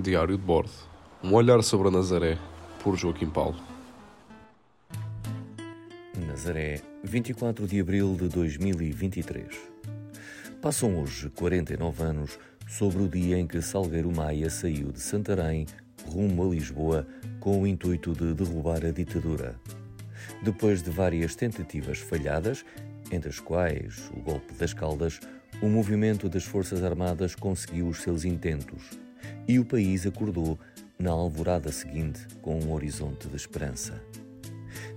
Diário de bordo. Um olhar sobre a Nazaré, por Joaquim Paulo. Nazaré, 24 de abril de 2023. Passam hoje 49 anos sobre o dia em que Salgueiro Maia saiu de Santarém rumo a Lisboa com o intuito de derrubar a ditadura. Depois de várias tentativas falhadas, entre as quais o golpe das Caldas, o movimento das Forças Armadas conseguiu os seus intentos e o país acordou na alvorada seguinte com um horizonte de esperança.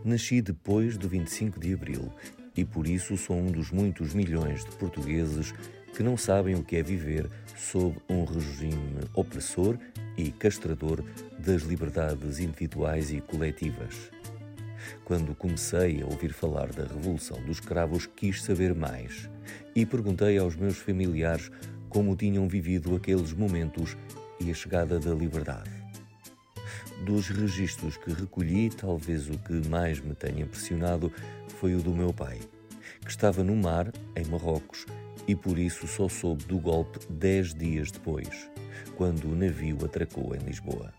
Nasci depois do 25 de abril e por isso sou um dos muitos milhões de portugueses que não sabem o que é viver sob um regime opressor e castrador das liberdades individuais e coletivas. Quando comecei a ouvir falar da Revolução dos Cravos, quis saber mais e perguntei aos meus familiares como tinham vivido aqueles momentos e a chegada da liberdade. Dos registros que recolhi, talvez o que mais me tenha impressionado foi o do meu pai, que estava no mar, em Marrocos, e por isso só soube do golpe dez dias depois, quando o navio atracou em Lisboa.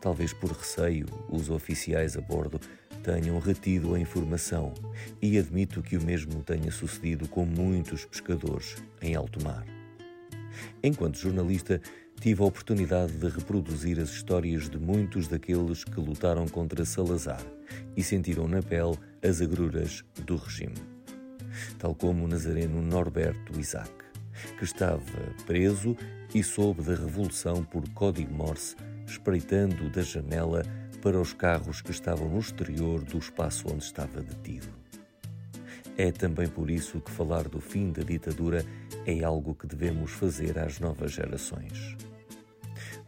Talvez por receio, os oficiais a bordo tenham retido a informação e admito que o mesmo tenha sucedido com muitos pescadores em alto mar. Enquanto jornalista, tive a oportunidade de reproduzir as histórias de muitos daqueles que lutaram contra Salazar e sentiram na pele as agruras do regime. Tal como o nazareno Norberto Isaac, que estava preso e soube da revolução por código Morse, espreitando da janela para os carros que estavam no exterior do espaço onde estava detido. É também por isso que falar do fim da ditadura é algo que devemos fazer às novas gerações.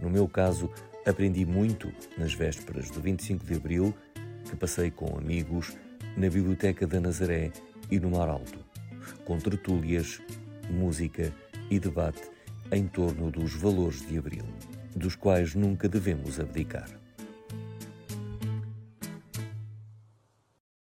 No meu caso, aprendi muito nas vésperas do 25 de Abril, que passei com amigos na Biblioteca da Nazaré e no Mar Alto, com tertúlias, música e debate em torno dos valores de Abril, dos quais nunca devemos abdicar.